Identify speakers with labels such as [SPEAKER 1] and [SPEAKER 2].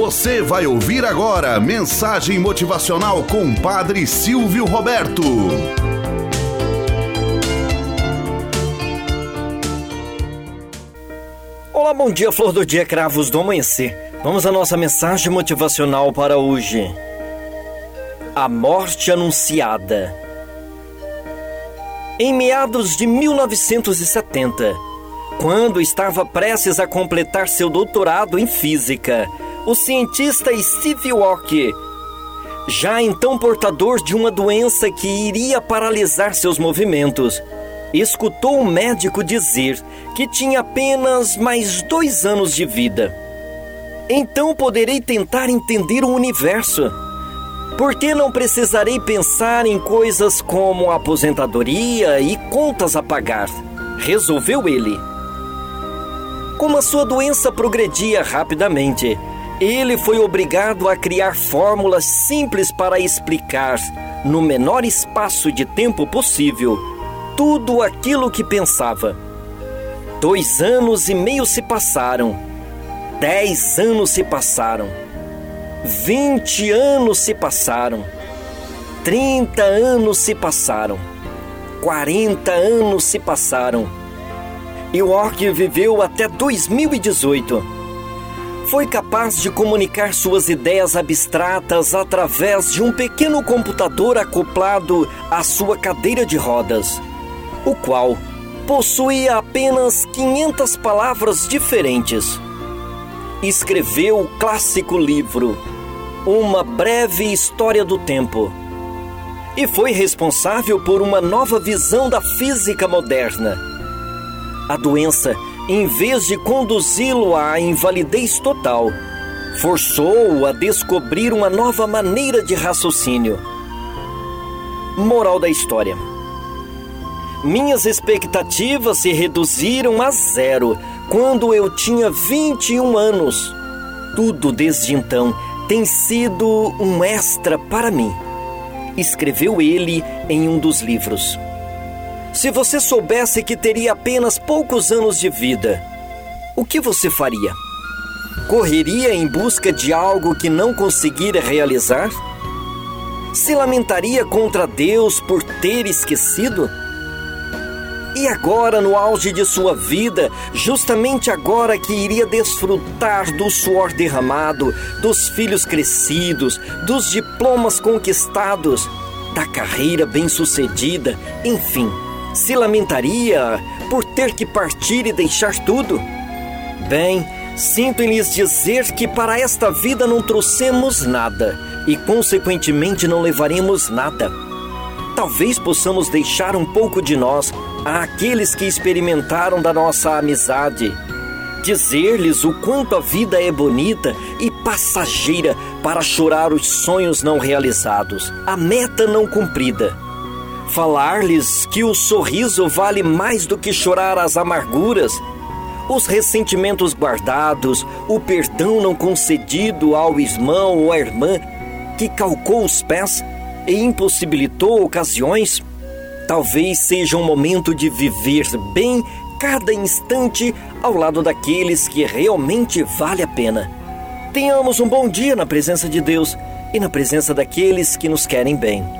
[SPEAKER 1] Você vai ouvir agora mensagem motivacional com Padre Silvio Roberto.
[SPEAKER 2] Olá, bom dia, flor do dia, cravos do amanhecer. Vamos à nossa mensagem motivacional para hoje. A morte anunciada. Em meados de 1970, quando estava prestes a completar seu doutorado em física, o cientista Steve Walker, já então portador de uma doença que iria paralisar seus movimentos, escutou o médico dizer que tinha apenas mais dois anos de vida. Então poderei tentar entender o universo. Porque não precisarei pensar em coisas como aposentadoria e contas a pagar. Resolveu ele. Como a sua doença progredia rapidamente, ele foi obrigado a criar fórmulas simples para explicar, no menor espaço de tempo possível, tudo aquilo que pensava. Dois anos e meio se passaram. Dez anos se passaram. Vinte anos se passaram. Trinta anos se passaram. Quarenta anos se passaram. E York viveu até 2018. Foi capaz de comunicar suas ideias abstratas através de um pequeno computador acoplado à sua cadeira de rodas, o qual possuía apenas 500 palavras diferentes. Escreveu o clássico livro Uma Breve História do Tempo e foi responsável por uma nova visão da física moderna. A doença, em vez de conduzi-lo à invalidez total, forçou-o a descobrir uma nova maneira de raciocínio. Moral da história minhas expectativas se reduziram a zero quando eu tinha 21 anos. Tudo desde então tem sido um extra para mim, escreveu ele em um dos livros. Se você soubesse que teria apenas poucos anos de vida, o que você faria? Correria em busca de algo que não conseguira realizar? Se lamentaria contra Deus por ter esquecido? E agora, no auge de sua vida, justamente agora que iria desfrutar do suor derramado, dos filhos crescidos, dos diplomas conquistados, da carreira bem-sucedida, enfim, se lamentaria por ter que partir e deixar tudo? Bem, sinto em lhes dizer que para esta vida não trouxemos nada e, consequentemente, não levaremos nada. Talvez possamos deixar um pouco de nós àqueles que experimentaram da nossa amizade. Dizer-lhes o quanto a vida é bonita e passageira para chorar os sonhos não realizados, a meta não cumprida. Falar-lhes que o sorriso vale mais do que chorar as amarguras, os ressentimentos guardados, o perdão não concedido ao irmão ou à irmã que calcou os pés e impossibilitou ocasiões Talvez seja um momento de viver bem cada instante ao lado daqueles que realmente vale a pena. Tenhamos um bom dia na presença de Deus e na presença daqueles que nos querem bem.